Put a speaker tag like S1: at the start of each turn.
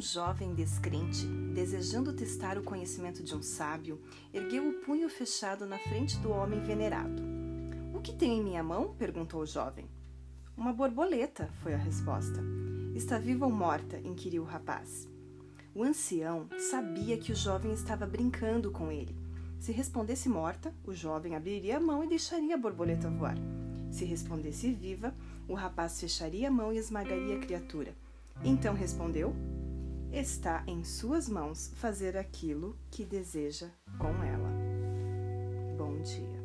S1: jovem descrente, desejando testar o conhecimento de um sábio, ergueu o punho fechado na frente do homem venerado. O que tem em minha mão? perguntou o jovem. Uma borboleta, foi a resposta. Está viva ou morta? inquiriu o rapaz. O ancião sabia que o jovem estava brincando com ele. Se respondesse morta, o jovem abriria a mão e deixaria a borboleta voar. Se respondesse viva, o rapaz fecharia a mão e esmagaria a criatura. Então respondeu: Está em suas mãos fazer aquilo que deseja com ela. Bom dia.